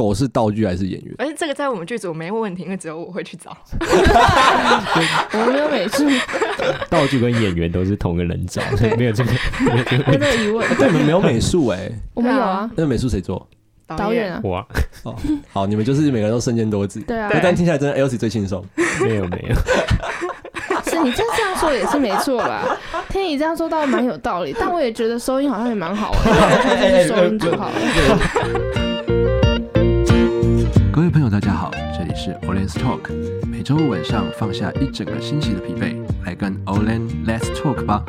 狗是道具还是演员？而且这个在我们剧组没问题，因为只有我会去找。我们没有美术，道具跟演员都是同个人找，所以没有这个没有疑问。对，你们没有美术哎，我们有啊。那美术谁做？导演啊。哇，哦，好，你们就是每个人都身兼多职。对啊。但听起来真的 Elsie 最轻松。没有没有。是你这样说也是没错啦。听你这样说倒蛮有道理，但我也觉得收音好像也蛮好的，收音就好了。各位朋友，大家好，这里是 Olen's Talk，每周五晚上放下一整个星期的疲惫，来跟 Olen Let's Talk 吧。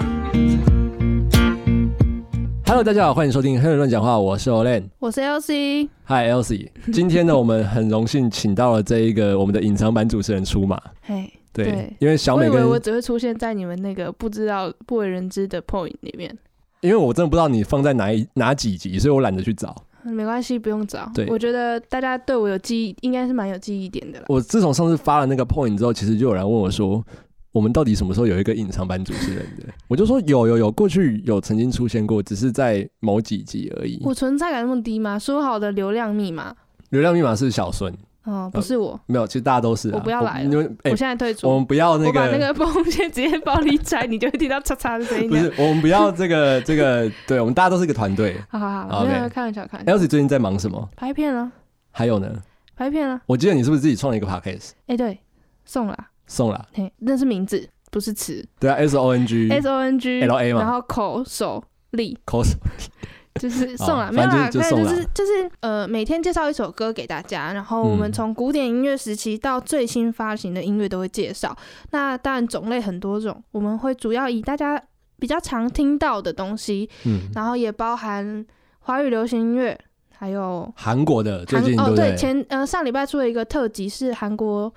Hello，大家好，欢迎收听《黑人乱讲话》，我是 Olen，我是 Elsie。Hi，Elsie。今天呢，我们很荣幸请到了这一个我们的隐藏版主持人出马。嘿。对，对，因为小美跟，我以为我只会出现在你们那个不知道不为人知的 point 里面，因为我真的不知道你放在哪一哪几集，所以我懒得去找。没关系，不用找。对，我觉得大家对我有记忆，应该是蛮有记忆点的了。我自从上次发了那个 point 之后，其实就有人问我说，我们到底什么时候有一个隐藏版主持人的？我就说有有有，过去有曾经出现过，只是在某几集而已。我存在感那么低吗？说好的流量密码，流量密码是小孙。哦，不是我，没有，其实大家都是。我不要来了，因为我现在退出。我们不要那个，我把那个风线直接暴力拆，你就会听到嚓嚓的声音。不是，我们不要这个这个，对，我们大家都是一个团队。好好好，没有开玩笑，开玩笑。Elsie 最近在忙什么？拍片啊。还有呢？拍片啊。我记得你是不是自己创了一个 podcast？哎，对，送了，送了。嘿，那是名字，不是词。对啊，S O N G，S O N G L A 嘛，然后口手力，口手。就是送了，没有啦，就是就是呃，每天介绍一首歌给大家，然后我们从古典音乐时期到最新发行的音乐都会介绍。那当然种类很多种，我们会主要以大家比较常听到的东西，嗯，然后也包含华语流行音乐，还有韩国的最近哦，对，前呃上礼拜出了一个特辑是韩国。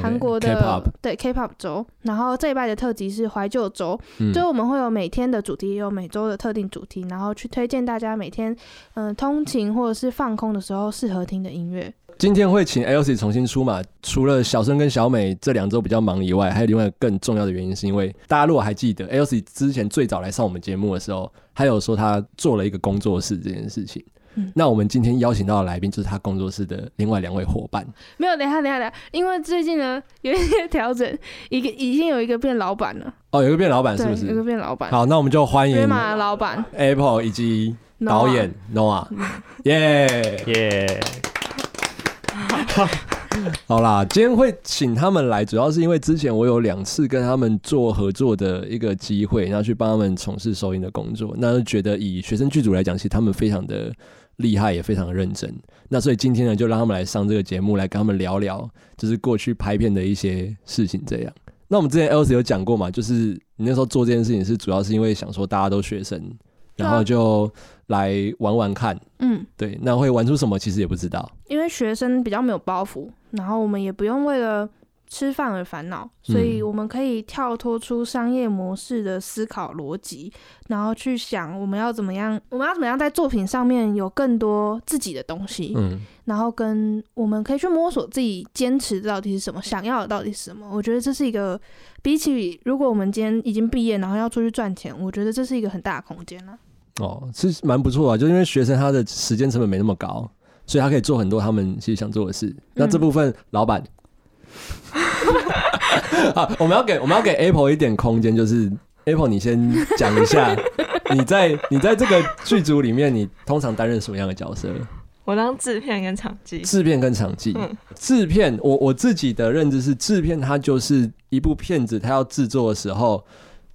韩国的对 K-pop 周，然后这一拜的特辑是怀旧周，嗯、就我们会有每天的主题，也有每周的特定主题，然后去推荐大家每天嗯、呃、通勤或者是放空的时候适合听的音乐。今天会请 Elsie 重新出马，除了小生跟小美这两周比较忙以外，还有另外一个更重要的原因，是因为大家如果还记得 Elsie 之前最早来上我们节目的时候，还有说他做了一个工作室这件事情。嗯、那我们今天邀请到的来宾就是他工作室的另外两位伙伴。没有，等一下，等一下，等一下，因为最近呢有一些调整，一个已经有一个变老板了。哦，有一个变老板是不是？有一个变老板。好，那我们就欢迎。马老板。Apple 以及导演 Noah，耶 耶。好啦，今天会请他们来，主要是因为之前我有两次跟他们做合作的一个机会，然后去帮他们从事收音的工作，那就觉得以学生剧组来讲，其实他们非常的。厉害也非常的认真，那所以今天呢，就让他们来上这个节目，来跟他们聊聊，就是过去拍片的一些事情。这样，那我们之前 Elsie 有讲过嘛，就是你那时候做这件事情是主要是因为想说大家都学生，然后就来玩玩看，嗯，对，那会玩出什么其实也不知道，因为学生比较没有包袱，然后我们也不用为了。吃饭而烦恼，所以我们可以跳脱出商业模式的思考逻辑，嗯、然后去想我们要怎么样，我们要怎么样在作品上面有更多自己的东西，嗯，然后跟我们可以去摸索自己坚持到底是什么，想要的到底是什么。我觉得这是一个比起如果我们今天已经毕业，然后要出去赚钱，我觉得这是一个很大的空间了。哦，是蛮不错啊，就因为学生他的时间成本没那么高，所以他可以做很多他们其实想做的事。那这部分、嗯、老板。好，我们要给我们要给 Apple 一点空间，就是 Apple，你先讲一下，你在你在这个剧组里面，你通常担任什么样的角色？我当制片跟场记。制片跟场记。嗯，制片，我我自己的认知是，制片它就是一部片子，它要制作的时候，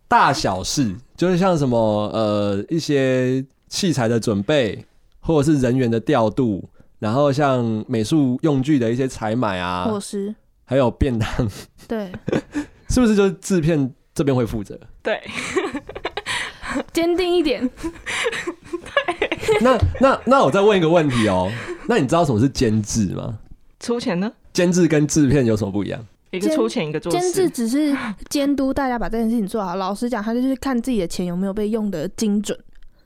大小事就是像什么呃一些器材的准备，或者是人员的调度，然后像美术用具的一些采买啊，伙食。还有便当，对，是不是就是制片这边会负责？对，坚定一点。对，那那那我再问一个问题哦，那你知道什么是监制吗？出钱呢？监制跟制片有什么不一样？一个出钱，一个做。监制只是监督大家把这件事情做好。老实讲，他就是看自己的钱有没有被用得精准。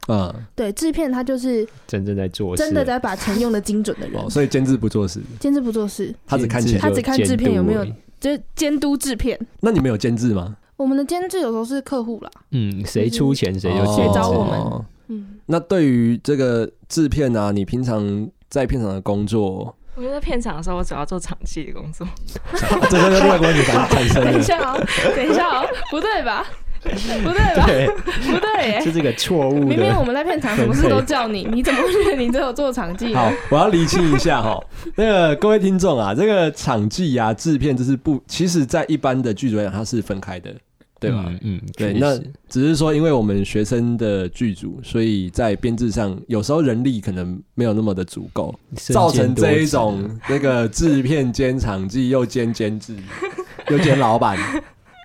嗯，对，制片他就是真正在做，真的在把钱用的精准的人，哦、所以监制不做事，监制不做事，他只看钱，他只看制片有没有，就是监督制片。那你们有监制吗？我们的监制有时候是客户啦，嗯，谁出钱谁就谁找我们。嗯，那对于这个制片啊，你平常在片场的工作，我觉得片场的时候，我主要做场记的工作。这个另外一个问题产产生 等一。下哦，等一下哦，不对吧？不对吧？对，不对耶！是这个错误明明我。们在片场什么事都叫你，你怎么会觉得你只有做场记？好，我要厘清一下哈，那个各位听众啊，这个场记啊、制片，这是不，其实在一般的剧组来讲，它是分开的，对吧？嗯，嗯对，那只是说，因为我们学生的剧组，所以在编制上有时候人力可能没有那么的足够，造成这一种那个制片兼场记又兼监制又兼老板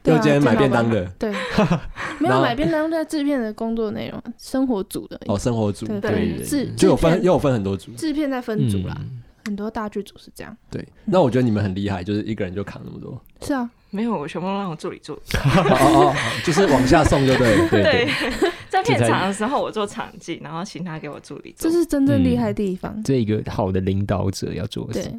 又兼买便当的对，没有买便当在制片的工作内容，生活组的哦，生活组对制就有分又有分很多组。制片在分组啦，嗯很多大剧组是这样。对，那我觉得你们很厉害，就是一个人就扛那么多。是啊，没有，我全部都让我助理做。哦哦哦，就是往下送就对 了。对对，在片场的时候我做场记，然后请他给我助理做。这是真正厉害的地方。这一个好的领导者要做的。对，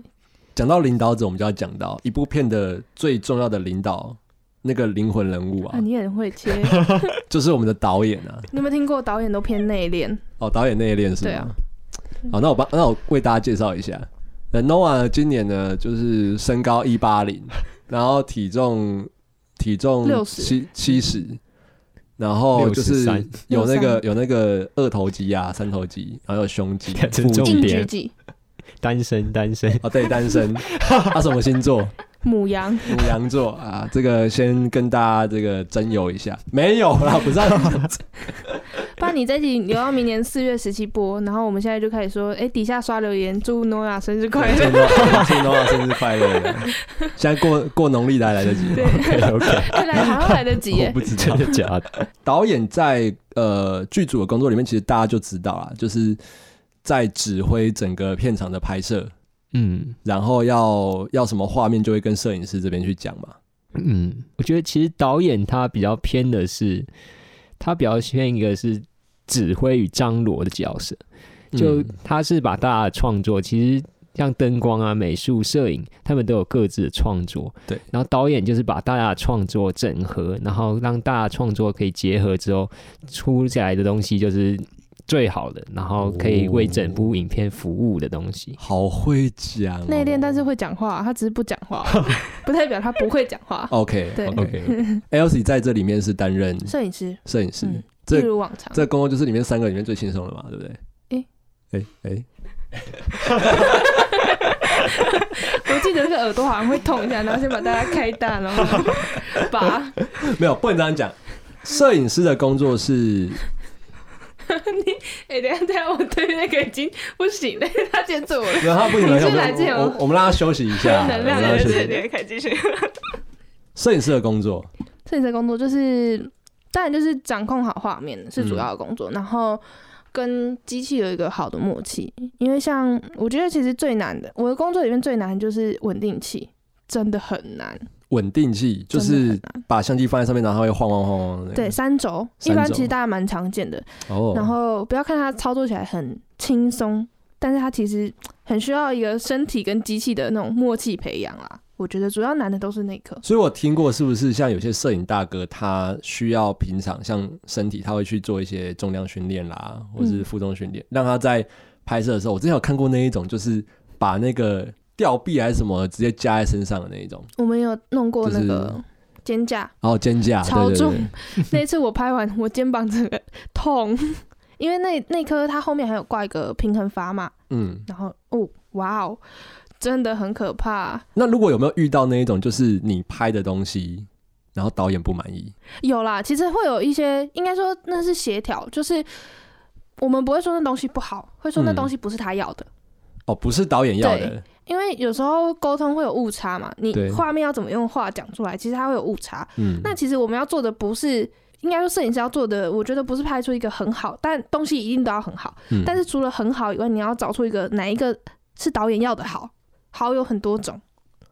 讲到领导者，我们就要讲到一部片的最重要的领导那个灵魂人物啊啊，，你很会切。就是我们的导演啊。你有没有听过导演都偏内敛？哦，导演内敛是吗？对啊。好，那我帮那我为大家介绍一下。那 Noah 今年呢，就是身高一八零，然后体重体重60七七十，然后就是63有那个有那个二头肌啊、三头肌，然后有胸肌、这腹肌。重点 单身单身，哦，对，单身。他什么星座？母羊。母羊座啊。这个先跟大家这个征友一下，没有啦，不是啊。不然你这集留到明年四月十七播，然后我们现在就开始说，哎，底下刷留言，祝诺亚生日快乐。祝 Noah 生日快乐！现在过过农历的还来得及吗？对，OK，哎来好像来得及我。不知道真。的假的？导演在呃剧组的工作里面，其实大家就知道啦，就是在指挥整个片场的拍摄，嗯。然后要要什么画面，就会跟摄影师这边去讲嘛。嗯，我觉得其实导演他比较偏的是，他比较偏一个是指挥与张罗的角色，就嗯他是把大家的创作，其实像灯光啊、美术、摄影，他们都有各自的创作。对，然后导演就是把大家的创作整合，然后让大家创作可以结合之后，出来的东西就是最好的，然后可以为整部影片服务的东西。好会讲、哦，内敛但是会讲话，他只是不讲话，不代表他不会讲话。OK 对 OK。Elsie 在这里面是担任摄影师，摄影师，嗯，这一如往常。这工作就是里面三个里面最轻松的嘛，对不对？诶哎哎，我记得那个耳朵好像会痛一下，然后先把大家开大，然后拔。没有，不能这样讲。摄影师的工作是 哎、等下等下，我对那个已经不行了，他先走了。然后不行了，我们让他休息一下，我 能量们让他休息一下。对对对，可以继续。摄影师的工作，摄影师的工作就是，当然就是掌控好画面是主要的工作，然后跟机器有一个好的默契。因为像我觉得其实最难的，我的工作里面最难的就是稳定器，真的很难，稳定器就是。把相机放在上面，然后它会晃晃晃晃。对，三轴一般其实大家蛮常见的。哦，然后不要看它操作起来很轻松，但是它其实很需要一个身体跟机器的那种默契培养啦。我觉得主要难的都是那颗。所以我听过，是不是像有些摄影大哥，他需要平常像身体，他会去做一些重量训练啦，或是负重训练，让他在拍摄的时候，我之前有看过那一种，就是把那个吊臂还是什么直接加在身上的那一种，我们有弄过那个肩架，然后肩架，超重。那一次我拍完，我肩膀整个痛，因为那那颗它后面还有挂一个平衡砝码，嗯，然后哦，哇哦，真的很可怕。那如果有没有遇到那一种，就是你拍的东西，然后导演不满意？有啦，其实会有一些，应该说那是协调，就是我们不会说那东西不好，会说那东西不是他要的。哦，不是导演要的。对，因为有时候沟通会有误差嘛，你画面要怎么用话讲出来，其实它会有误差。嗯，那其实我们要做的不是，应该说摄影师要做的，我觉得不是拍出一个很好，但东西一定都要很好。嗯但是除了很好以外，你要找出一个哪一个是导演要的好，好有很多种，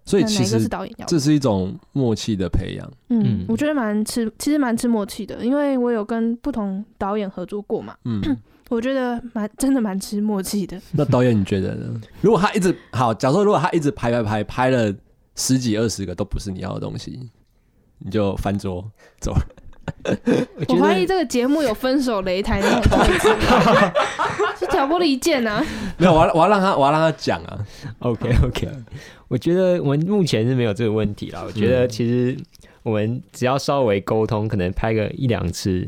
所以其那哪一个是实导演要的？这是一种默契的培养。嗯嗯，我觉得蛮吃，其实蛮吃默契的，因为我有跟不同导演合作过嘛，嗯，我觉得蛮真的蛮吃默契的。那导演你觉得呢？如果他一直好，假设如果他一直拍拍拍拍了十几二十个都不是你要的东西，你就翻桌走了。我怀疑这个节目有分手擂台那种东西，是挑拨离间啊！没有，我要我要让他我要让他讲啊。OK OK，我觉得我们目前是没有这个问题啦。我觉得其实我们只要稍微沟通，可能拍个一两次，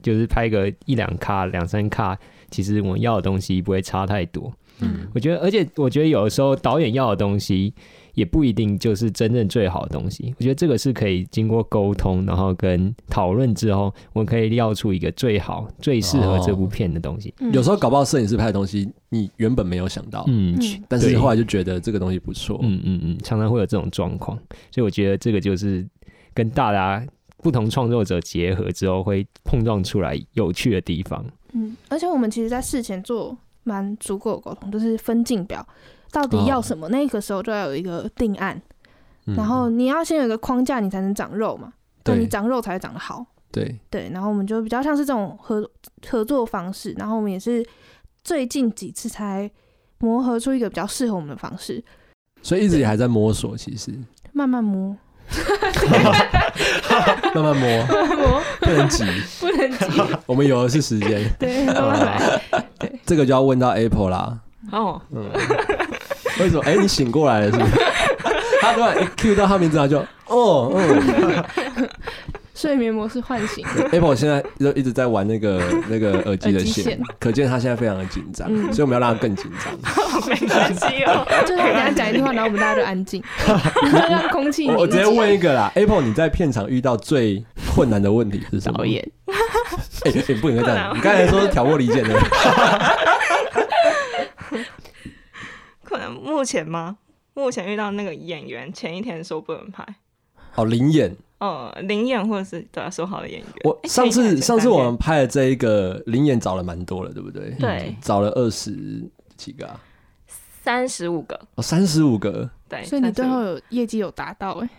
就是拍个一两卡、两三卡，其实我们要的东西不会差太多。嗯，我觉得，而且我觉得有的时候导演要的东西也不一定就是真正最好的东西。我觉得这个是可以经过沟通，然后跟讨论之后，我们可以料出一个最好、最适合这部片的东西。嗯有时候搞不好摄影师拍的东西，你原本没有想到，嗯，嗯但是后来就觉得这个东西不错。嗯嗯嗯，常常会有这种状况，所以我觉得这个就是跟大家不同创作者结合之后会碰撞出来有趣的地方。嗯，而且我们其实，在事前做蛮足够的沟通，就是分镜表到底要什么，那个时候就要有一个定案，嗯。然后你要先有一个框架，你才能长肉嘛，对。你长肉才会长得好。对，对，然后我们就比较像是这种合合作方式，然后我们也是最近几次才磨合出一个比较适合我们的方式，所以一直也还在摸索，其实。慢慢 磨，慢慢摸，磨不能急，不能急，我们有的是时间。对，慢慢来。这个就要问到 Apple 啦。哦，嗯，为什么？哎、你醒过来了是不是？他突然一 Q 到他名字，他就哦，嗯。睡眠模式唤醒，Apple 现在就一直在玩那个 那个耳机的线可见他现在非常的紧张，嗯所以我们要让他更紧张。没关系哦。就是他跟他讲一句话，然后我们大家就安静，让空气。我我直接问一个啦，Apple 你在片场遇到最困难的问题是什么？导演，不能这样，你刚才说是挑拨离间的，可能目前吗？目前遇到那个演员前一天说不能拍，哦，灵眼。哦，灵眼或者是对啊说好的演员。我上次上次我们拍的这一个灵眼找了蛮多了，对不对？对。找了二十几个啊，三十五个，哦，三十五个。对，所以你最35后有业绩有达到哎、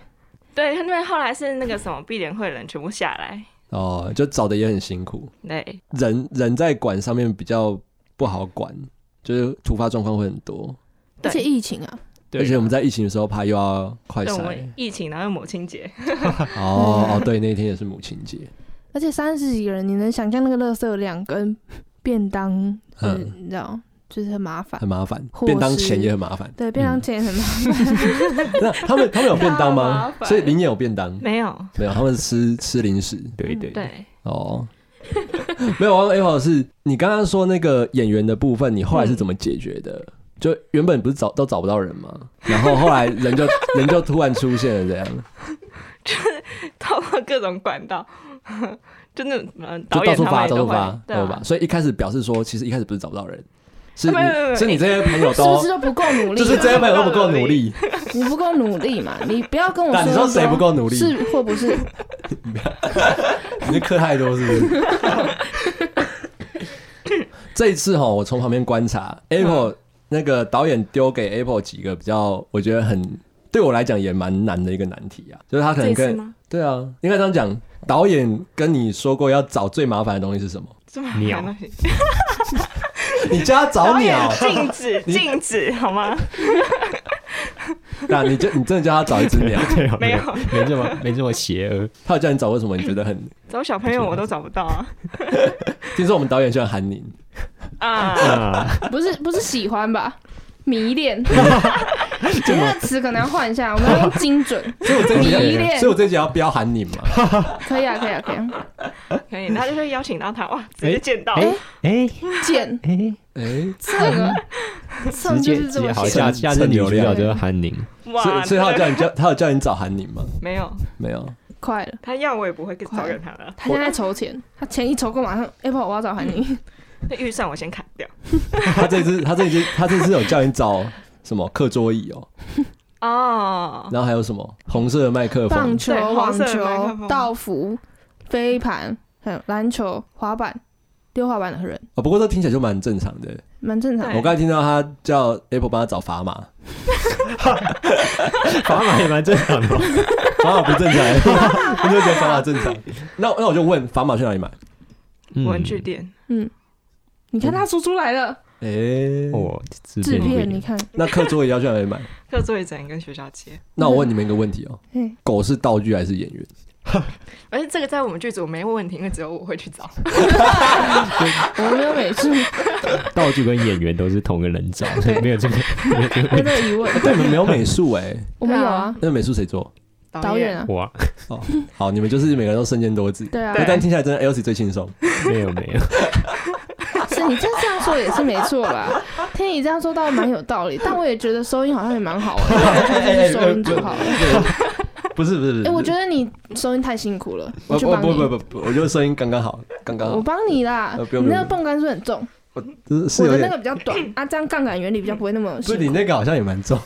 对，因为后来是那个什么闭联会的人全部下来，哦，就找的也很辛苦，对，人人在管上面比较不好管，就是突发状况会很多，而且疫情啊，对而且我们在疫情的时候拍又要快对，我们，疫情然后又母亲节，哦哦，对，那天也是母亲节，而且三十几个人，你能想象那个垃圾量跟便当，嗯嗯，你知道，就是很麻烦很。麻烦，便当食钱也很麻烦。对，便当钱也很麻烦。那他们 他们有便当吗？所以林也有便当没有，没有？他们吃吃零食对对对，哦。没有，我问 Apple 是你刚刚说那个演员的部分，你后来是怎么解决的？就原本不是找都找不到人吗？然后后来人就 人就突然出现了，这样就是透过各种管道，就那呃就导演到处发，他们也都会到处发，到处发。所以一开始表示说，其实一开始不是找不到人，是没有没有没有你是你这些朋友是不都是都不够努力？就是这些朋友都不够努力。你不够努力嘛？你不要跟我说你说谁不够努力？是或不是？你是课太多是不是？这一次哈，我从旁边观察，Apple 那个导演丢给 Apple 几个比较，我觉得很对我来讲也蛮难的一个难题啊，就是他可能跟？对啊，应该这样讲，导演跟你说过要找最麻烦的东西是什么？这么鸟 你叫他找鸟，禁止 禁止好吗？那你就你真的叫他找一只鸟？没有没这么没这么邪恶。他有叫你找过什么？你觉得很？找小朋友我都找不到啊听说我们导演喜欢韩宁，啊！啊，不是不是喜欢吧？迷恋，你那个词可能要换一下，我们要用 精准。所以我这一集要，迷恋所以我这要标韩宁嘛？可以啊，可以啊，可以啊。可以，他就会邀请到他，哇，直接见到，哎哎见，哎，哎，蹭啊，蹭直接就是这么直接好，写下下次女主角就是韩宁。哇，所以所以他有叫你叫他有叫你找韩宁吗？没有，没有。快了。他要我也不会找给他了，他现在筹钱，他钱一筹够，马上 Apple 我要找韩宁。那预算我先砍掉。他这次他这次他这次有叫你找什么课桌椅哦，哦，然后还有什么红色的麦克风，棒球、对网球、道服、飞盘，还有篮球、滑板、溜滑板的人，哦，不过这听起来就蛮正常的。蛮正常的。我刚才听到他叫 Apple 帮他找砝码，砝码也蛮正常的。砝码不正常，我就觉得砝码正常。那那我就问，砝码去哪里买？嗯文具店，嗯，你看他说出来了，哎，哦，制制片，你你看，那课桌椅要去哪里买？课桌椅只能跟学校借。那我问你们一个问题哦嗯，狗是道具还是演员？而且这个在我们剧组没问题，因为只有我会去找。我们没有美术，道具跟演员都是同个人找，没有这个没有这个没有疑问。对，你们没有美术哎，我们有啊，那个美术谁做？导演啊。哇，哦，好，你们就是每个人都身兼多职。对啊，但听起来真的 Elsie 最轻松。没有没有，是你这这样说也是没错啦。听你这样说倒蛮有道理，但我也觉得收音好像也蛮好的，就是收音就好了。不是不是不是，哎，我觉得你收音太辛苦了，我不不不不不，我觉得声音刚刚好，刚刚好。我帮你啦，你那个泵杆是很重，我的那个比较短啊，这样杠杆原理比较不会那么。不是你那个好像也蛮重，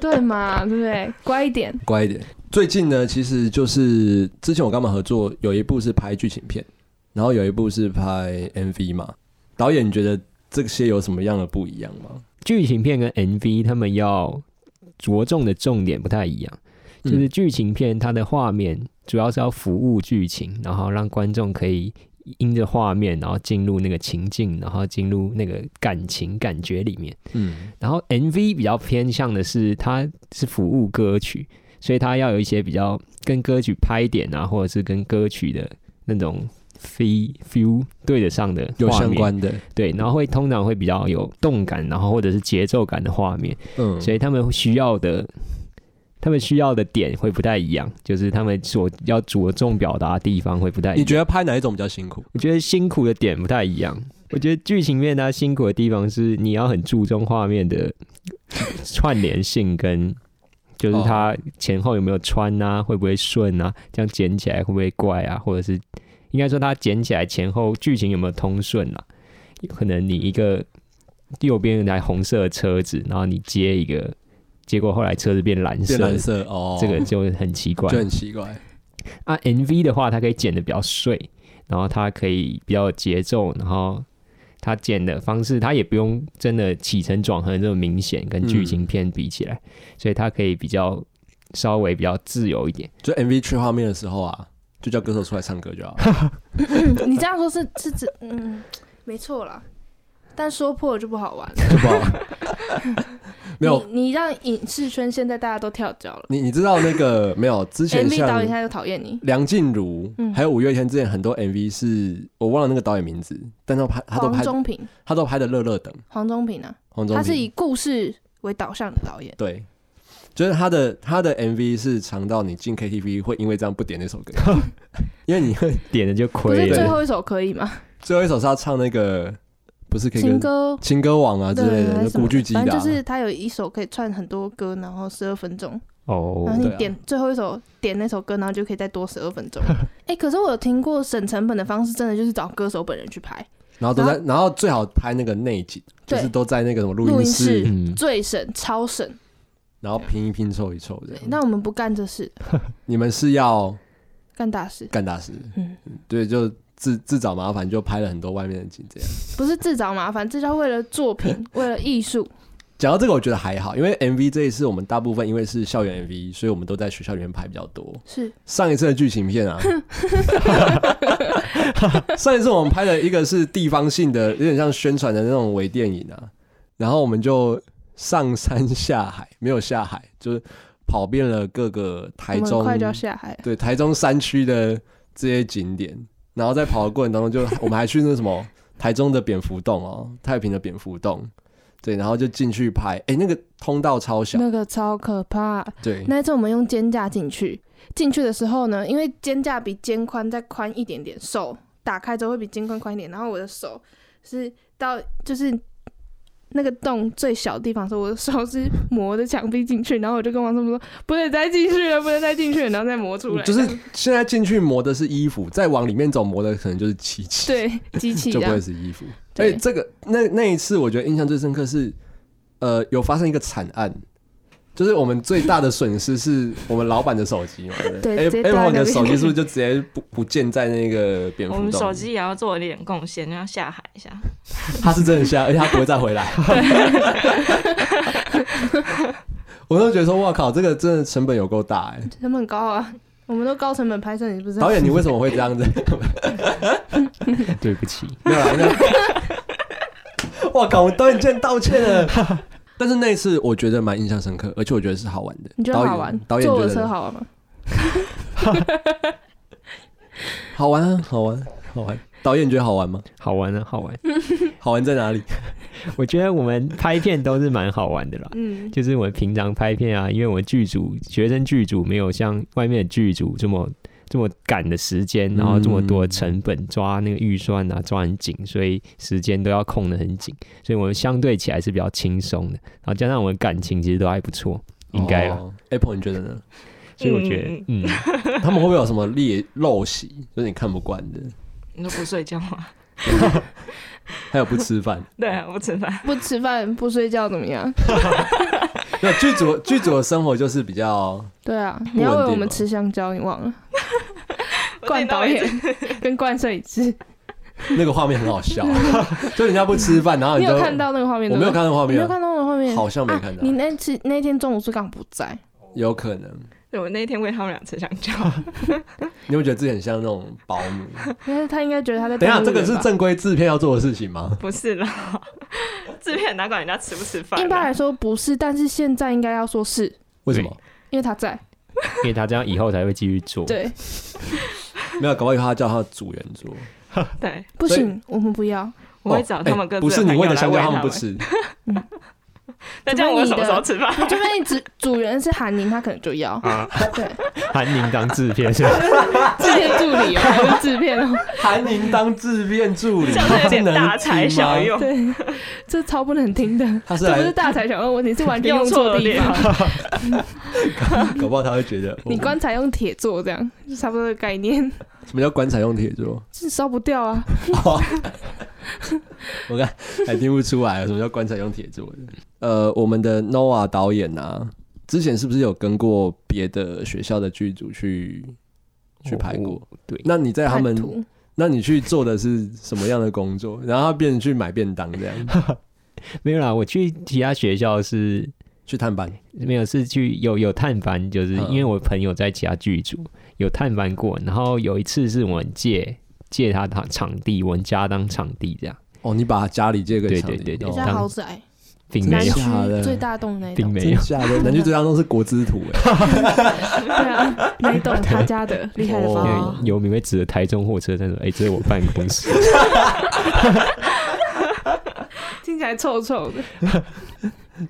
对嘛，对不对？乖一点，乖一点。最近呢，其实就是之前我跟他们合作，有一部是拍剧情片，然后有一部是拍 MV 嘛。导演，你觉得这些有什么样的不一样吗？剧情片跟 MV 他们要着重的重点不太一样。就是剧情片，它的画面主要是要服务剧情，然后让观众可以因着画面，然后进入那个情境，然后进入那个感情感觉里面。嗯，然后 MV 比较偏向的是，它是服务歌曲，所以它要有一些比较跟歌曲拍点啊，或者是跟歌曲的那种 feel feel 对得上的，有相关的。对，然后会通常会比较有动感，然后或者是节奏感的画面。嗯，所以他们需要的。他们需要的点会不太一样，就是他们所要着重表达的地方会不太一样。你觉得拍哪一种比较辛苦？我觉得辛苦的点不太一样。我觉得剧情面它辛苦的地方是你要很注重画面的串联性，跟就是它前后有没有穿啊，会不会顺啊，这样剪起来会不会怪啊，或者是应该说它剪起来前后剧情有没有通顺啊？有可能你一个右边有台红色的车子，然后你接一个。结果后来车子变蓝色，蓝色哦，这个就很奇怪，就很奇怪。啊，MV 的话，它可以剪得比较碎，然后它可以比较有节奏，然后它剪的方式，它也不用真的起承转合这么明显，跟剧情片比起来，嗯、所以它可以比较稍微比较自由一点。就 MV 去画面的时候啊，就叫歌手出来唱歌就好。你这样说是是指嗯，没错啦。但说破了就不好玩了，就不好玩。没有你，你让影视圈现在大家都跳脚了。你你知道那个没有？之前 MV 导演现在就讨厌你。梁静茹，嗯、还有五月天之前很多 MV 是我忘了那个导演名字，但他拍他都拍黄中平，他都拍的乐乐等。黄中平啊，黄中平，他是以故事为导向的导演。对，就是他的他的 MV 是长到你进 KTV 会因为这样不点那首歌，因为你会 点了就亏。是最后一首可以吗？最后一首是他唱那个。不是可以情歌情歌王啊之类的，古巨基的，反正就是他有一首可以串很多歌，然后十二分钟哦。然后你点最后一首点那首歌，然后就可以再多十二分钟。哎，可是我有听过省成本的方式，真的就是找歌手本人去拍，然后都在，然后最好拍那个内景，就是都在那个什么录音室，最省超省。然后拼一拼凑一凑这样。那我们不干这事，你们是要干大事，干大事。嗯，对，就。自自找麻烦，就拍了很多外面的景，这样不是自找麻烦，这叫为了作品，为了艺术。讲到这个，我觉得还好，因为 MV 这一次我们大部分因为是校园 MV，所以我们都在学校里面拍比较多。是上一次的剧情片啊，上一次我们拍的一个是地方性的，有点像宣传的那种微电影啊，然后我们就上山下海，没有下海，就是跑遍了各个台中，快就要下海，对，台中山区的这些景点。然后在跑的过程当中，就 我们还去那什么台中的蝙蝠洞哦，太平的蝙蝠洞，对，然后就进去拍，哎，那个通道超小，那个超可怕。对，那一次我们用肩架进去，进去的时候呢，因为肩架比肩宽再宽一点点，手打开之后会比肩宽宽一点，然后我的手是到就是。那个洞最小的地方，时候我的手是磨的墙壁进去，然后我就跟王师傅说，不能再进去了，不能再进去了，然后再磨出来。就是现在进去磨的是衣服，再往里面走磨的可能就是机器。对，机器 就不会是衣服。所以，这个那那一次我觉得印象最深刻是，呃，有发生一个惨案。就是我们最大的损失是我们老板的手机嘛，对，Apple 的手机是不是就直接不不见在那个蝙蝠洞？我们手机也要做一点贡献，要下海一下。他是真的下，而且他不会再回来。我都觉得说，哇靠，这个真的成本有够大哎，成本高啊！我们都高成本拍摄，你不知道？导演，你为什么会这样子？对不起，没有啦。哇靠，我导演竟然道歉了。但是那一次我觉得蛮印象深刻，而且我觉得是好玩的。你觉得好玩？导演觉得坐车好玩吗？好玩啊，好玩，好玩。导演觉得好玩吗？好玩啊，好玩。好玩在哪里？我觉得我们拍片都是蛮好玩的啦。嗯，就是我们平常拍片啊，因为我们剧组学生剧组没有像外面的剧组这么这么赶的时间，然后这么多成本抓那个预算啊，抓很紧，所以时间都要控得很紧，所以我们相对起来是比较轻松的。然后加上我们感情其实都还不错，应该吧、哦、？Apple 你觉得呢？所以我觉得，嗯，他们会不会有什么劣陋习，就是你看不惯的？你都不睡觉吗？还有不吃饭？对啊，不吃饭，不吃饭不睡觉怎么样？那剧组剧组的生活就是比较……对啊，你要为我们吃香蕉，你忘了？冠导演 跟冠摄影师，那个画面很好笑，就人家不吃饭，然后你，你有看到那个画面？我没有看到画面，没有看到那个画面，好像没看到。你那次那天中午是刚不在？有可能。我那一天喂他们俩吃香蕉，你会觉得自己很像那种保姆？因为他应该觉得他在。等一下，这个是正规制片要做的事情吗？不是啦，制片哪管人家吃不吃饭？一般来说不是，但是现在应该要说是。为什么？因为他在，因为他这样以后才会继续做。对，没有，搞不好以后他叫他的组员做。对，不行，我们不要。我会找他们各自。不是你喂的香蕉，他们不吃。那这样我什么时候吃饭？除非你主主人是韩宁，他可能就要。啊，对，韩宁当制片是吧？制片助理哦，还是制片哦？韩宁当制片助理，这样有点大材小用。对，这超不能听的。他是这不是大材小用问题，是完全用错地方。搞不好他会觉得你棺材用铁做，这样就差不多的概念。什么叫棺材用铁做？是烧不掉啊。我看还听不出来，什么叫棺材用铁做的？呃，我们的 Noah 导演啊，之前是不是有跟过别的学校的剧组去去拍过？哦、对，那你在他们，那你去做的是什么样的工作？然后变成去买便当这样？没有啦，我去其他学校是去探班，没有是去有有探班，就是因为我朋友在其他剧组有探班过，然后有一次是我们借借他的场地，我们家当场地这样。哦，你把家里借个场地，对对对对，家豪宅。南区最大栋那一栋，没有，南区最大栋是国之土哎，对啊，那一栋他家的 厉害的房，有名会指着台中货车站说：“哎，这是我办公室。”听起来臭臭的。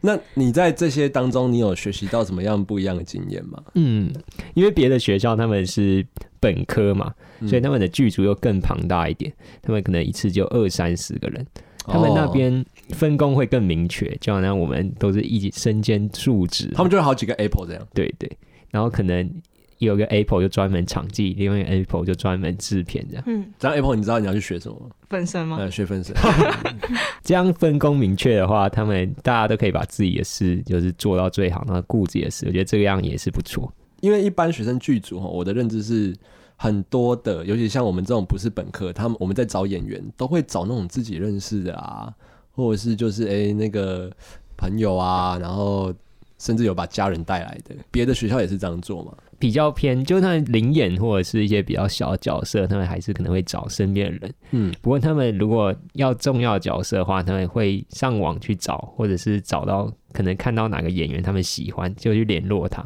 那你在这些当中，你有学习到什么样不一样的经验吗？嗯，因为别的学校他们是本科嘛，所以他们的剧组又更庞大一点，他们可能一次就二三十个人。他们那边分工会更明确，就好像我们都是一起身兼数职，他们就有好几个 Apple 这样。对对，然后可能有个 Apple 就专门场记，另外一个 Apple 就专门制片这样。嗯，这样 Apple 你知道你要去学什么吗？分身吗？呃，学分身。这样分工明确的话，他们大家都可以把自己的事就是做到最好，然后顾自己的事，我觉得这个样也是不错。因为一般学生剧组哈，我的认知是。很多的，尤其像我们这种不是本科，他们我们在找演员都会找那种自己认识的啊，或者是就是诶、欸、那个朋友啊，然后甚至有把家人带来的。别的学校也是这样做嘛？比较偏，就他们临演或者是一些比较小的角色，他们还是可能会找身边的人。嗯，不过他们如果要重要角色的话，他们会上网去找，或者是找到可能看到哪个演员他们喜欢，就去联络他，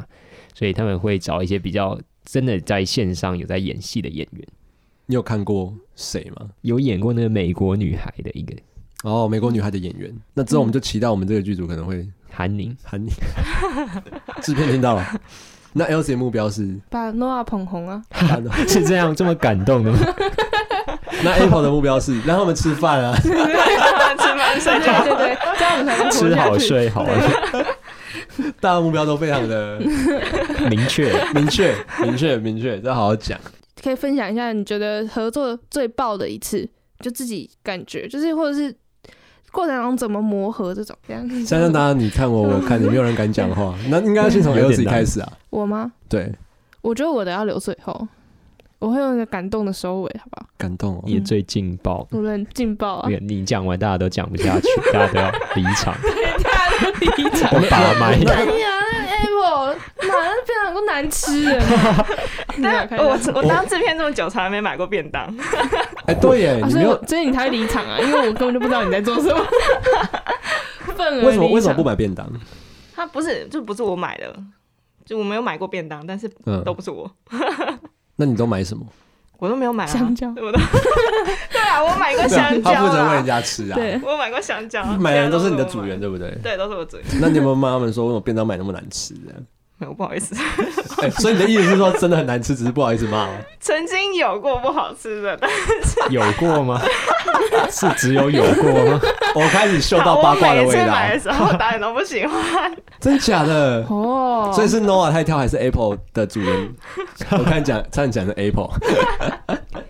所以他们会找一些比较。真的在线上有在演戏的演员，你有看过谁吗？有演过那个美国女孩的一个哦，美国女孩的演员。那之后我们就期待我们这个剧组可能会韩宁，韩宁 制片听到了。那 Elsie 的目标是把 Noah 捧红啊？是这样这么感动的吗？那 Apple 的目标是让他们吃饭啊，吃饭睡觉，对对对，这样我们才能吃好睡好。大家目标都非常的 明确，明确，明确，明确，再好好讲。可以分享一下你觉得合作最爆的一次，就自己感觉，就是或者是过程中怎么磨合这种这样。相信大家你看我，我看你，没有人敢讲话。那应该先从 Elsie 开始啊。我吗？对，我觉得我的要留最后，我会用一个感动的收尾，好不好？感动、哦，也最劲爆，无论劲爆啊！你讲完，大家都讲不下去，大家都要离场。离场，我把麦。哎呀，那 Apple 哪那便当都难吃啊！我我当制片这么久，从来没买过便当。哎，对耶，所以所以你才会离场啊，因为我根本就不知道你在做什么。为什么为什么不买便当？他不是，就不是我买的，就我没有买过便当，但是嗯都不是我，那你都买什么？我都没有买啊。香蕉我都 对啊，我买过香蕉他负责喂人啊，家吃啊。对，我买过香蕉，买的人都是你的组员，对不对？对，都是我组员。那你有没有骂他们说，为什么便当买那么难吃？这样？没有，不好意思，哎、所以你的意思是说，真的很难吃，只是不好意思骂吗？曾经有过不好吃的，但是 有过吗？是只有有过吗？我开始嗅到八卦的味道我买，的时候，大家都不喜欢。真假的？哦，所以是 Noah 太挑还是 Apple 的主人？我看讲，差点讲的 Apple，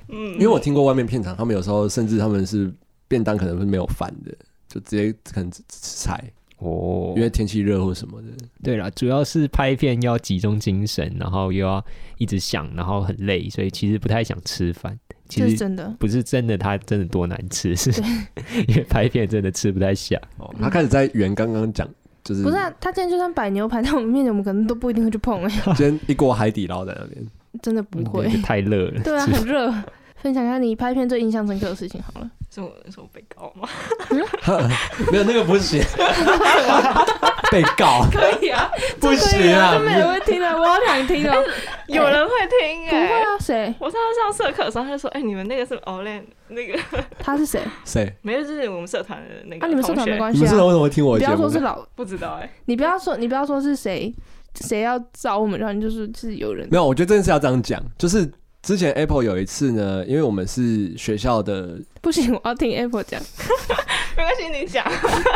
嗯因为我听过外面片场，他们有时候甚至他们是便当可能是没有饭的，就直接可能只吃菜，哦因为天气热或什么的。对啦，主要是拍片要集中精神，然后又要一直想，然后很累，所以其实不太想吃饭。其实真的。不是真的，它真的多难吃，是 因为拍片真的吃不太下。哦，他开始在圆刚刚讲，就是不是啊，他今天就算摆牛排在我们面前，我们可能都不一定会去碰哎、今天一锅海底捞在那边。真的不会。太热了。对啊，很热。分享一下你拍片最印象深刻的事情好了。是我是我被告吗？没有那个不行，被告可以啊，不行啊这没人会听的，我好想听哦。有人会听不会哎、啊，谁？我上次上社课的时候，他就说：“哎、你们那个是 Olen 那个，他是谁？谁？没有，就是我们社团的那个啊，你们社团没关系啊。你们社团为什么会听我不？要说是老，不知道哎、你不要说，你不要说是谁，谁要找我们，然后就是是有人没有，我觉得真的是要这样讲，就是之前 Apple 有一次呢，因为我们是学校的，不行，我要听 Apple 讲。没关系，你讲。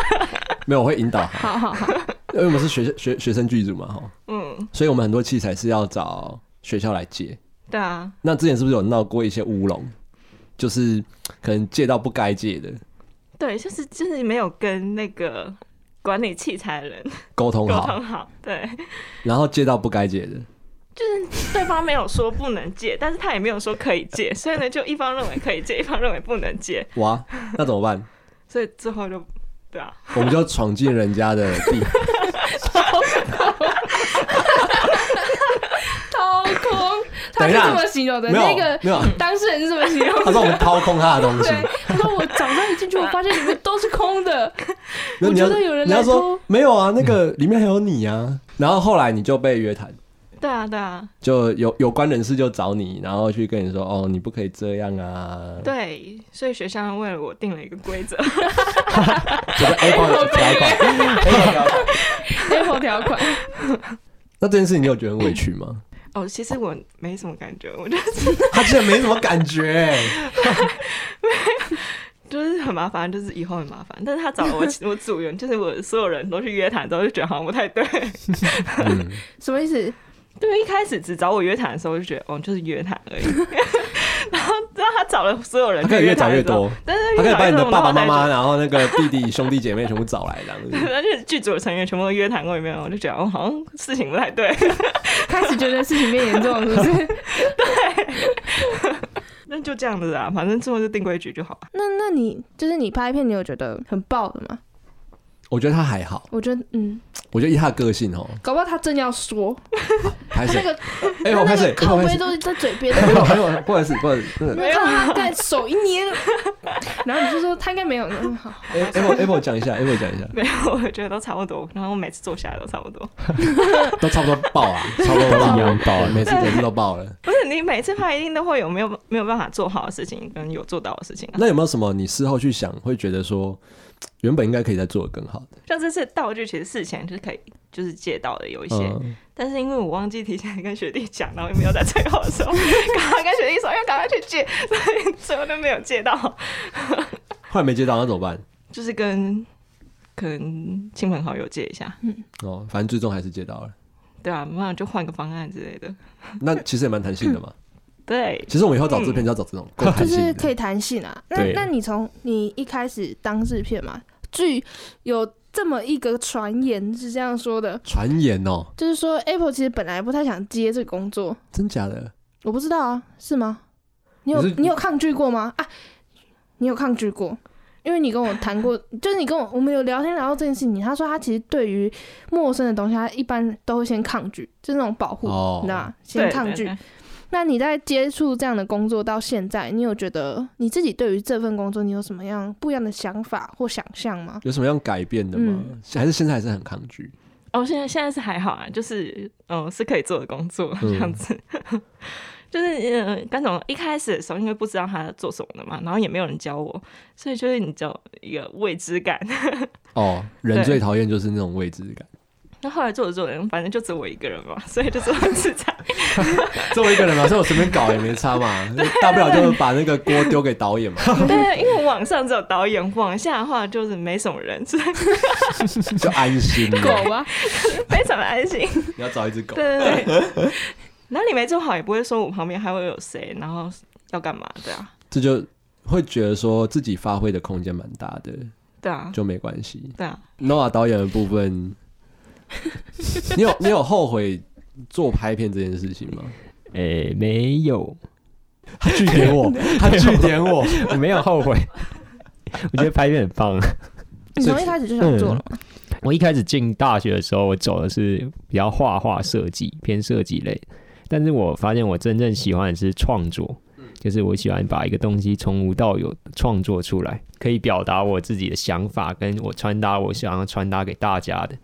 没有我会引导，好好好，因为我们是学学学生剧组嘛，哈，嗯，所以我们很多器材是要找学校来借。对啊，那之前是不是有闹过一些乌龙？就是可能借到不该借的，对，就是就是没有跟那个管理器材的人沟沟通好，沟通好，对，然后借到不该借的，就是对方没有说不能借，但是他也没有说可以借，所以呢，就一方认为可以借，一方认为不能借，哇，那怎么办？所以最后就对啊，我们就闯进人家的地，掏空，他等一下是这么形容的。没有那个没有，当事人是这么形容他的。说我们掏空他的东西。对，他说我早上一进去，我发现里面都是空的。那你要我觉得有人你要说来偷没有啊，那个里面还有你啊。然后后来你就被约谈，对啊，对啊，就有有关人士就找你，然后去跟你说，哦，你不可以这样啊。，对，所以学校为了我定了一个规则，就是 Apple 条款。Apple 条款 Apple 条款，那这件事你有觉得很委屈吗？哦，其实我没什么感觉，我觉得 他竟然没什么感觉，就是很麻烦，就是以后很麻烦。但是他找了我我组员，就是我所有人都去约谈之后，就觉得好像不太对。嗯，什么意思？对，一开始只找我约谈的时候，我就觉得哦，就是约谈而已。然后让他找了所有人，他可以越找越多，但是他可以把你的爸爸妈妈，然然后那个弟弟兄弟姐妹全部找来，这样子。而且剧组的成员全部都约谈过一遍，我就觉得哦，好像事情不太对。开始觉得事情变严重了，是不是？对那就这样子啊，反正最后就定规矩就好了。那那你就是你拍片，你有觉得很爆的吗？我觉得他还好，我觉得嗯，我觉得以他的个性哦，搞不好他正要说，拍谁？他那个哎，我拍谁？靠我拍谁？背都在嘴边，没有没有，不好意思，不好意思，没有他在手一捏，然后你就说他应该没有，嗯好，Apple Apple 讲一下，Apple 讲一下，没有，我觉得都差不多。然后我每次坐下来都差不多。都差不多爆啊，差不多一样爆啊每次每次都爆了。不是你每次拍一定都会有没有没有办法做好的事情，跟有做到的事情啊。那有没有什么你事后去想，会觉得说原本应该可以再做的更好的？像这次道具，其实事前就是可以就是借到的有一些，嗯，但是因为我忘记提前跟学弟讲，然后又没有在最后的时候 赶快跟学弟说要赶快去借，所以最后都没有借到，后来没借到，那怎么办？就是跟可能亲朋好友借一下，嗯哦，反正最终还是借到了。对啊，不然就换个方案之类的。那其实也蛮弹性的嘛。对，其实我们以后找制片就要找这种够就性的。是可以弹性啊。那对那你从你一开始当制片嘛，据有这么一个传言是这样说的，传言哦，就是说 Apple 其实本来不太想接这个工作，真假的？我不知道啊，是吗？你有可是你有抗拒过吗？啊，你有抗拒过？因为你跟我谈过，就是你跟我我们有聊天聊到这件事情，他说他其实对于陌生的东西，他一般都会先抗拒，就是那种保护，哦你知道吗？先抗拒。对对对那你在接触这样的工作到现在，你有觉得你自己对于这份工作，你有什么样不一样的想法或想象吗？有什么样改变的吗？还是现在还是很抗拒？哦，现在现在是还好啊，就是嗯是可以做的工作这样子。嗯、就是嗯，甘总一开始的时候，因为不知道他做什么的嘛，然后也没有人教我，所以就是你就一个未知感。哦，人最讨厌就是那种未知感。那后来做着做着，反正就只有我一个人嘛，所以就做很自在。只有我一个人嘛，所以我随便搞也没差嘛，大不了就把那个锅丢给导演嘛。对，因为网上只有导演，往下的话就是没什么人，所以 就安心。狗啊，非常的安心。你要找一只狗。对对对。然后你没做好，也不会说我旁边还会有谁，然后要干嘛？对啊。这就会觉得说自己发挥的空间蛮大的。对啊。就没关系。对啊。Noah 导演的部分。你有你有后悔做拍片这件事情吗？诶、欸，没有。他拒点我，他拒点我，我没有后悔。我觉得拍片很棒。你从一开始就想做了吗？嗯、我一开始进大学的时候，我走的是比较画画设计偏设计类，但是我发现我真正喜欢的是创作，就是我喜欢把一个东西从无到有创作出来，可以表达我自己的想法，跟我传达我想要传达给大家的。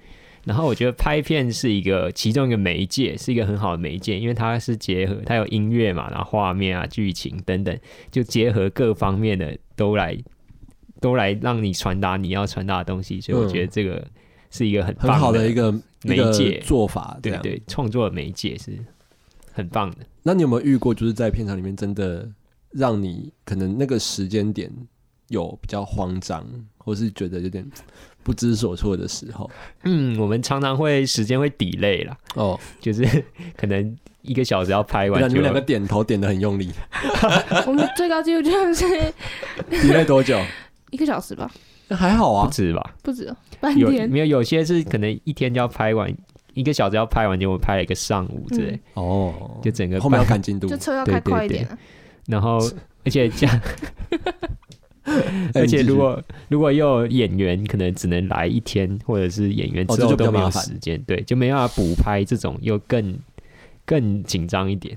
然后我觉得拍片是一个其中一个媒介，是一个很好的媒介，因为它是结合它有音乐嘛，然后画面啊、剧情等等，就结合各方面的都来都来让你传达你要传达的东西，所以我觉得这个是一个很很好的一个媒介做法，对对，创作的媒介是很棒的。那你有没有遇过，就是在片场里面真的让你可能那个时间点有比较慌张，或是觉得有点？不知所措的时候，嗯，我们常常会时间会 delay 啦，哦，就是可能一个小时要拍完，你们两个点头点的很用力。我们最高纪录就是 delay 多久？一个小时吧，那还好啊，不止吧？不止，半天。没有，有些是可能一天就要拍完，一个小时要拍完，结果拍了一个上午之类。哦，就整个后面要赶进度，就车要开快一点。然后，而且这样。而且如果如果又有演员可能只能来一天，或者是演员之后都没有时间，哦，对，就没办法补拍，这种又更更紧张一点。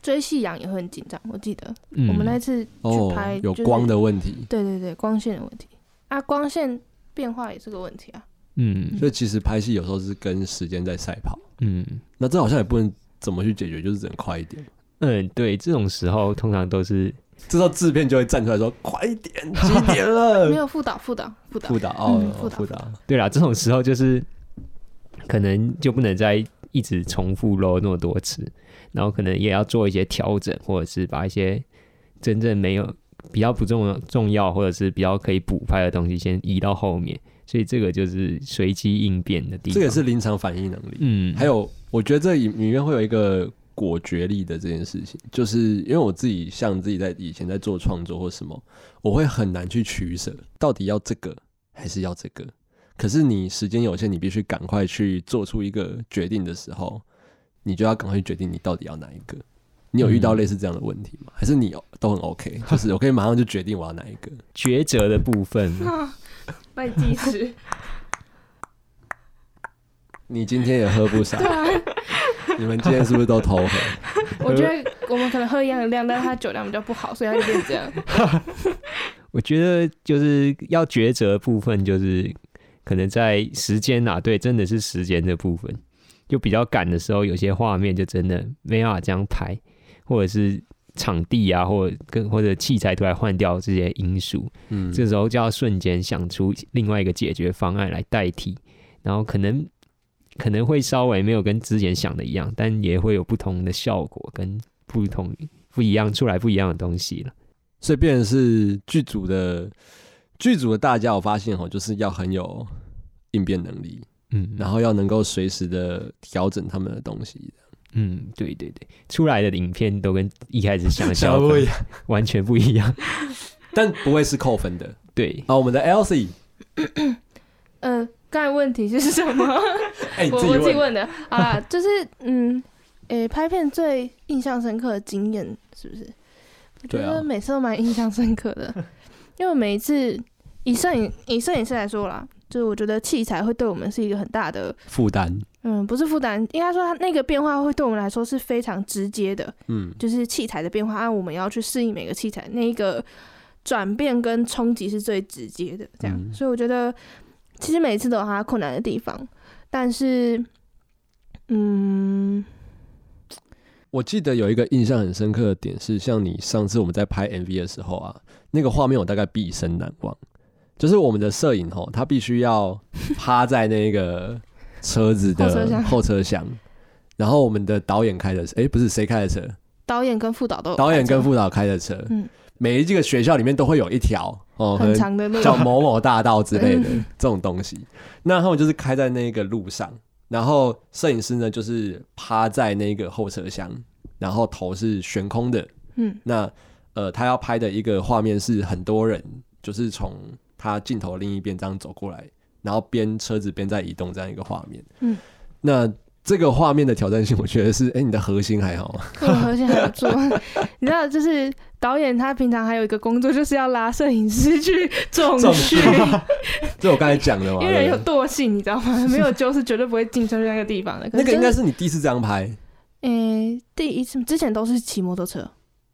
追夕阳也会很紧张，我记得、嗯、我们那次去拍、就是哦、有光的问题，对对对，光线的问题啊，光线变化也是个问题啊。嗯，所以其实拍戏有时候是跟时间在赛跑。嗯，那这好像也不能怎么去解决，就是只能快一点。嗯，对，这种时候通常都是。这时候制片就会站出来说：“快一点，几点了？” 没有副导，副导，副导，副导哦，副导，副导。对啦，这种时候就是可能就不能再一直重复喽那么多次，然后可能也要做一些调整，或者是把一些真正没有比较不重要、重要或者是比较可以补拍的东西先移到后面。所以这个就是随机应变的地方，这个是临场反应能力。嗯，还有我觉得这里里面会有一个。果决力的这件事情，就是因为我自己像自己在以前在做创作或什么，我会很难去取舍，到底要这个还是要这个。可是你时间有限，你必须赶快去做出一个决定的时候，你就要赶快去决定你到底要哪一个。你有遇到类似这样的问题吗？嗯、还是你都很 OK？就是我可以马上就决定我要哪一个？抉择的部分，麦基斯，你今天也喝不少。你们今天是不是都偷喝？我觉得我们可能喝一样的量，但是他酒量比较不好，所以他就变这样。我觉得就是要抉择的部分，就是可能在时间啊，对，真的是时间的部分，就比较赶的时候，有些画面就真的没办法这样拍，或者是场地啊，或者跟或者器材突然换掉这些因素，嗯，这时候就要瞬间想出另外一个解决方案来代替，然后可能。可能会稍微没有跟之前想的一样，但也会有不同的效果，跟不同不一样出来不一样的东西了。所以，变成是剧组的剧组的大家，我发现哦，就是要很有应变能力，嗯，然后要能够随时的调整他们的东西。嗯，对对对，出来的影片都跟一开始想象的 完全不一样，但不会是扣分的。对，好，我们的 Elsie，嗯。刚才问题是什么？欸、我我自己问的。好啦，就是嗯，诶、欸，拍片最印象深刻的经验是不是？我觉得每次都蛮印象深刻的，啊、因为每一次以摄影以摄影师来说啦，就是我觉得器材会对我们是一个很大的负担。嗯，不是负担，应该说它那个变化会对我们来说是非常直接的。嗯，就是器材的变化，按我们要去适应每个器材，那一个转变跟冲击是最直接的。这样，嗯、所以我觉得。其实每次都有它困难的地方，但是，嗯，我记得有一个印象很深刻的点是，像你上次我们在拍 MV 的时候啊，那个画面我大概毕生难忘。就是我们的摄影吼，他必须要趴在那个车子的 后车厢，然后我们的导演开的车，哎、欸，不是谁开的车？导演跟副导都有。导演跟副导开的车，嗯，每一个学校里面都会有一条哦，很长的路，叫某某大道之类的 这种东西。那他们就是开在那个路上，然后摄影师呢就是趴在那个后车厢，然后头是悬空的，嗯，那呃，他要拍的一个画面是很多人，就是从。他镜头另一边这样走过来，然后边车子边在移动这样一个画面。嗯，那这个画面的挑战性，我觉得是，哎、欸，你的核心还好吗？我核心还不错。你知道，就是导演他平常还有一个工作，就是要拉摄影师去重训。这我刚才讲的嘛。因为人有惰性，你知道吗？没有揪是绝对不会进车去那个地方的。那个应该是你第一次这样拍。嗯、欸，第一次之前都是骑摩托车。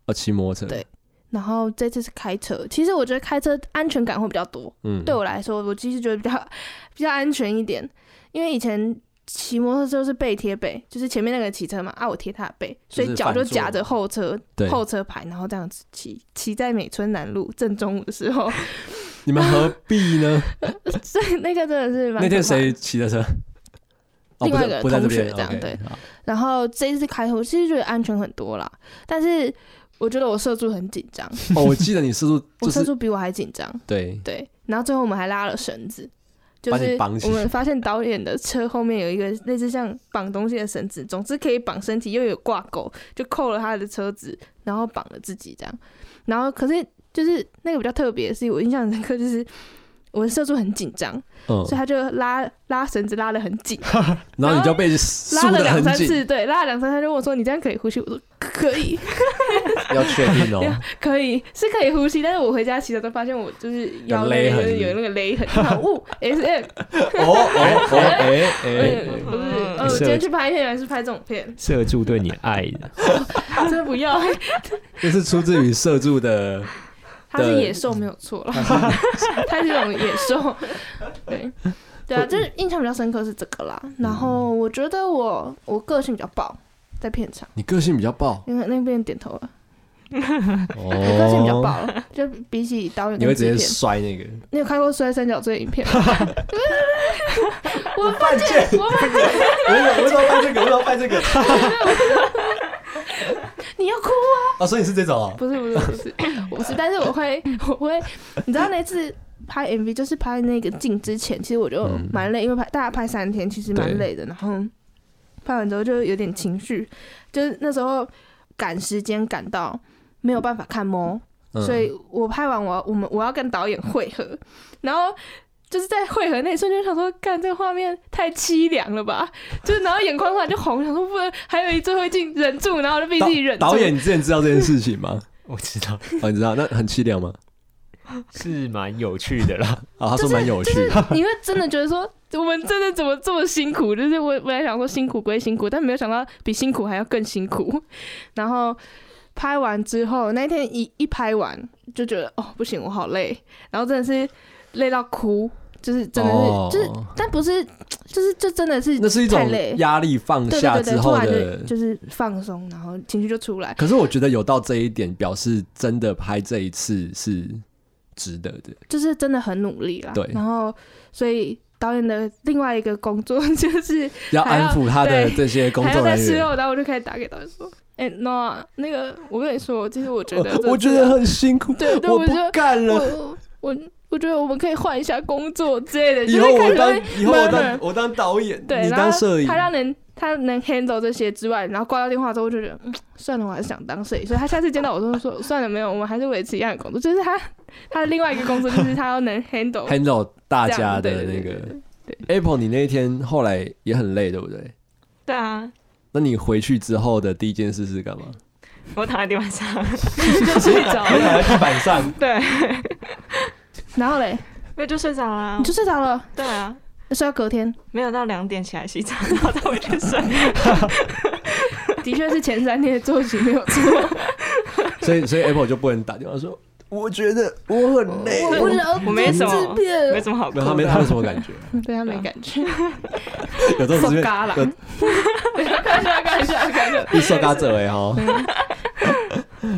哦，骑摩托车。对。然后这次是开车，其实我觉得开车安全感会比较多。嗯，对我来说，我其实觉得比较比较安全一点，因为以前骑摩托车是背贴背，就是前面那个骑车嘛，啊，我贴他的背，所以脚就夹着后车后车牌，然后这样子骑，骑在美村南路正中午的时候，你们何必呢？所以那个真的是那天谁骑的车？另外一个同学这样对。然后这一次开头，其实觉得安全很多啦，但是。我觉得我射住很紧张哦，我记得你摄助，我射住比我还紧张。对对，然后最后我们还拉了绳子，就是我们发现导演的车后面有一个类似像绑东西的绳子，总之可以绑身体又有挂钩，就扣了他的车子，然后绑了自己这样。然后可是就是那个比较特别的是，我印象深刻就是。我的摄助很紧张，嗯，所以他就拉拉绳子拉的很紧，然后你就被拉了两三次，对，拉了两三次，他就问我说：“你这样可以呼吸？”我说：“可以。”要确定哦，可以是可以呼吸，但是我回家骑的时候发现我就是腰那边有那个勒痕，哦，S M，哦哦哦，哎哎，不是，呃，今天去拍片还是拍这种片？摄助对你爱的，真的不要，这是出自于摄助的。他是野兽没有错了，他是一种野兽，对对啊，就是印象比较深刻是这个啦。然后我觉得我我个性比较暴，在片场。你个性比较暴，因为那边点头了。我个性比较爆，就比起导演，你会直接摔那个？你有看过摔三角锥影片吗？我犯贱，我犯贱，我为什么拍这个？为什么拍这个？你要哭啊！啊，所以你是这种啊？不是不是不是，我不是，但是我会 我会，你知道那次拍 MV 就是拍那个镜之前，其实我就蛮累，因为拍大家拍三天，其实蛮累的。然后拍完之后就有点情绪，就是那时候赶时间赶到没有办法看猫，所以我拍完我我们我要跟导演会合，然后。就是在汇合那一瞬间，想说，干这个画面太凄凉了吧？就是然后眼眶突然就红，想说不能，还有一最后一镜忍住，然后就逼自己忍住。导演，你之前知道这件事情吗？我知道，哦，你知道，那很凄凉吗？是蛮有趣的啦。啊、哦，他说蛮有趣的。就是就是、你会真的觉得说，我们真的怎么这么辛苦？就是我本来想说辛苦归辛苦，但没有想到比辛苦还要更辛苦。然后拍完之后，那天一一拍完就觉得哦不行，我好累，然后真的是累到哭。就是真的是，哦、就是，但不是，就是，就真的是，那是一种压力放下之后的，就，就是放松，然后情绪就出来。可是我觉得有到这一点，表示真的拍这一次是值得的，就是真的很努力啦。对，然后所以导演的另外一个工作就是要安抚他的这些工作人员。在事后，然后我就开始打给导演说：“哎、欸、，Noah，那个我跟你说，其实我觉得，我觉得很辛苦，对，对，我不干了，我。我”我觉得我们可以换一下工作之类的。以后我当，以后我当，我当导演，对，你当摄影。他让能，他能 handle 这些之外，然后挂掉电话之后，我就觉得，嗯，算了，我还是想当摄影。所以他下次见到我都说，算了，没有，我们还是维持一样的工作。就是他，他的另外一个工作就是他要能 handle handle 大家的那个。对，Apple，你那一天后来也很累，对不对？对啊。那你回去之后的第一件事是干嘛？我躺在地板上，就 睡着了。躺在地板上，对。然后嘞，那就睡着了。你就睡着了？对啊，睡到隔天，没有到两点起来洗澡，然后再回去睡。的确是前三天的作息没有错。所以，所以 Apple 就不能打电话说，我觉得我很累，我不了我没什么没什么好哭的。啊，他没他没什么感觉，对他没感觉，有这种直嘎啦，看一下看一下看一下，一受嘎者哎哈。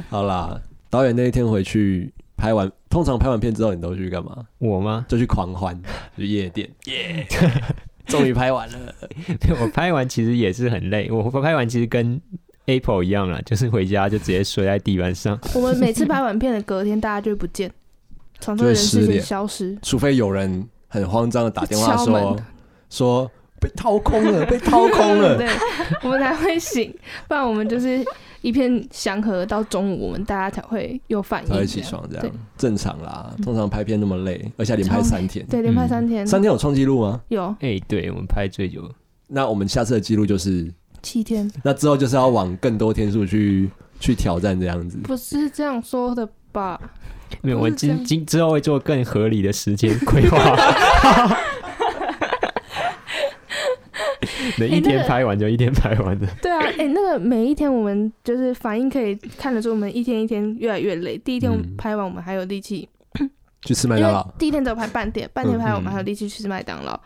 好啦，导演那一天回去拍完，通常拍完片之后你都去干嘛？我吗？就去狂欢，去夜店，耶！终于拍完了。我拍完其实也是很累，我拍完其实跟 Apple 一样啦，就是回家就直接睡在地板上。我们每次拍完片的隔天，大家就不见，从这个人世间消失，除非有人很慌张的打电话说说被掏空了，被掏空了，对，我们才会醒，不然我们就是一片祥和，到中午我们大家才会有反应，才会起床，这样正常啦。通常拍片那么累，而且连拍三天，对，连拍三天，三天有创纪录吗？有，哎，对我们拍最久，那我们下次的记录就是。七天，那之后就是要往更多天数去去挑战这样子，不是这样说的吧？没有，我今今之后会做更合理的时间规划。每一天拍完就一天拍完的。对啊，哎、欸，那个每一天我们就是反应可以看得出，我们一天一天越来越累。第一天拍完，我们还有力气、嗯、去吃麦当劳。第一天只有拍半天，半天拍完我们还有力气去吃麦当劳。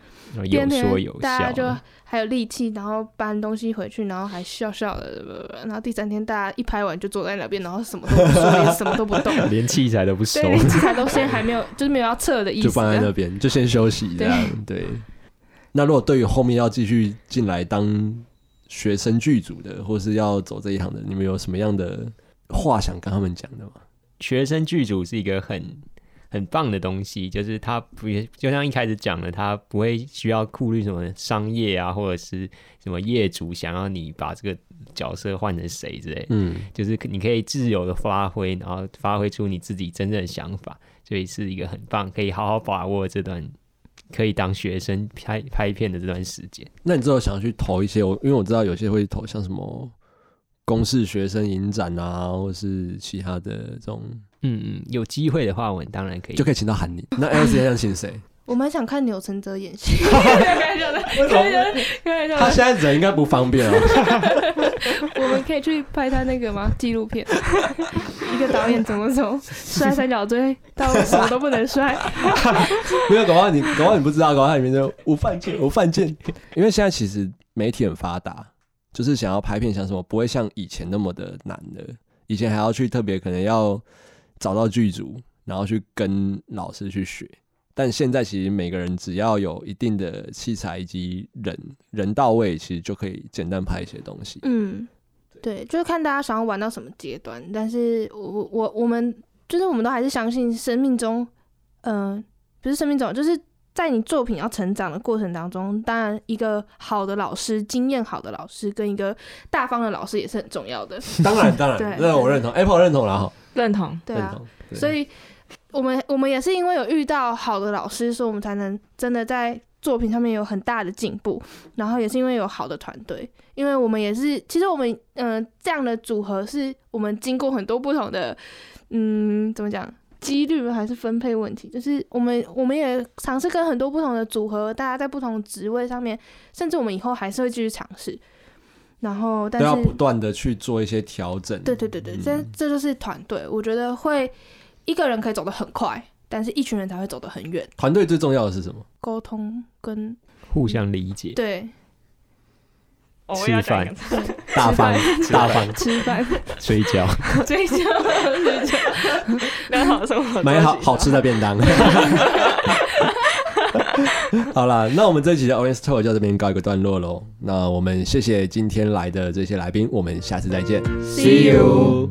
第二天大家就。还有力气，然后搬东西回去，然后还笑笑的，然后第三天大家一拍完就坐在那边，然后什么都不说，也 什么都不动，连器材都不收，连器材都先还没有，就是没有要撤的意思，就放在那边，就先休息这样。对。对那如果对于后面要继续进来当学生剧组的，或是要走这一行的，你们有什么样的话想跟他们讲的吗？学生剧组是一个很。很棒的东西，就是他不就像一开始讲的，他不会需要顾虑什么商业啊，或者是什么业主想要你把这个角色换成谁之类，嗯，就是你可以自由的发挥，然后发挥出你自己真正的想法，所以是一个很棒，可以好好把握这段可以当学生拍拍片的这段时间。那你之后想要去投一些，我因为我知道有些会投像什么公视学生影展啊，或是其他的这种。嗯嗯，有机会的话，我们当然可以，就可以请到韩宁。那 L C 想请谁？我蛮想看钮承泽演戏。他现在人应该不方便哦。我们可以去拍他那个吗？纪录片，一个导演怎么从摔三角锥到什么都不能摔？没有，搞不好你，搞不好你不知道，搞不好里面就无犯贱，无犯贱。因为现在其实媒体很发达，就是想要拍片，想什么不会像以前那么的难的。以前还要去特别可能要。找到剧组，然后去跟老师去学。但现在其实每个人只要有一定的器材以及人人到位，其实就可以简单拍一些东西。嗯，对，就是看大家想要玩到什么阶段。但是我我我们就是我们都还是相信生命中，嗯、呃，不是生命中，就是在你作品要成长的过程当中，当然一个好的老师、经验好的老师跟一个大方的老师也是很重要的。当然，当然，对，那我认同，Apple 认同了哈。认同，对啊，所以我们我们也是因为有遇到好的老师，所以我们才能真的在作品上面有很大的进步。然后也是因为有好的团队，因为我们也是，其实我们嗯、呃、这样的组合是我们经过很多不同的嗯怎么讲几率还是分配问题，就是我们我们也尝试跟很多不同的组合，大家在不同职位上面，甚至我们以后还是会继续尝试。然后，但是要不断的去做一些调整。对对对对，这这就是团队。我觉得会一个人可以走得很快，但是一群人才会走得很远。团队最重要的是什么？沟通跟互相理解。对，吃饭，大方，大方，吃饭，睡觉，睡觉，睡觉，良好生活，买好好吃的便当。好了，那我们这集的 Orange Talk 就到这边告一个段落喽。那我们谢谢今天来的这些来宾，我们下次再见，See you。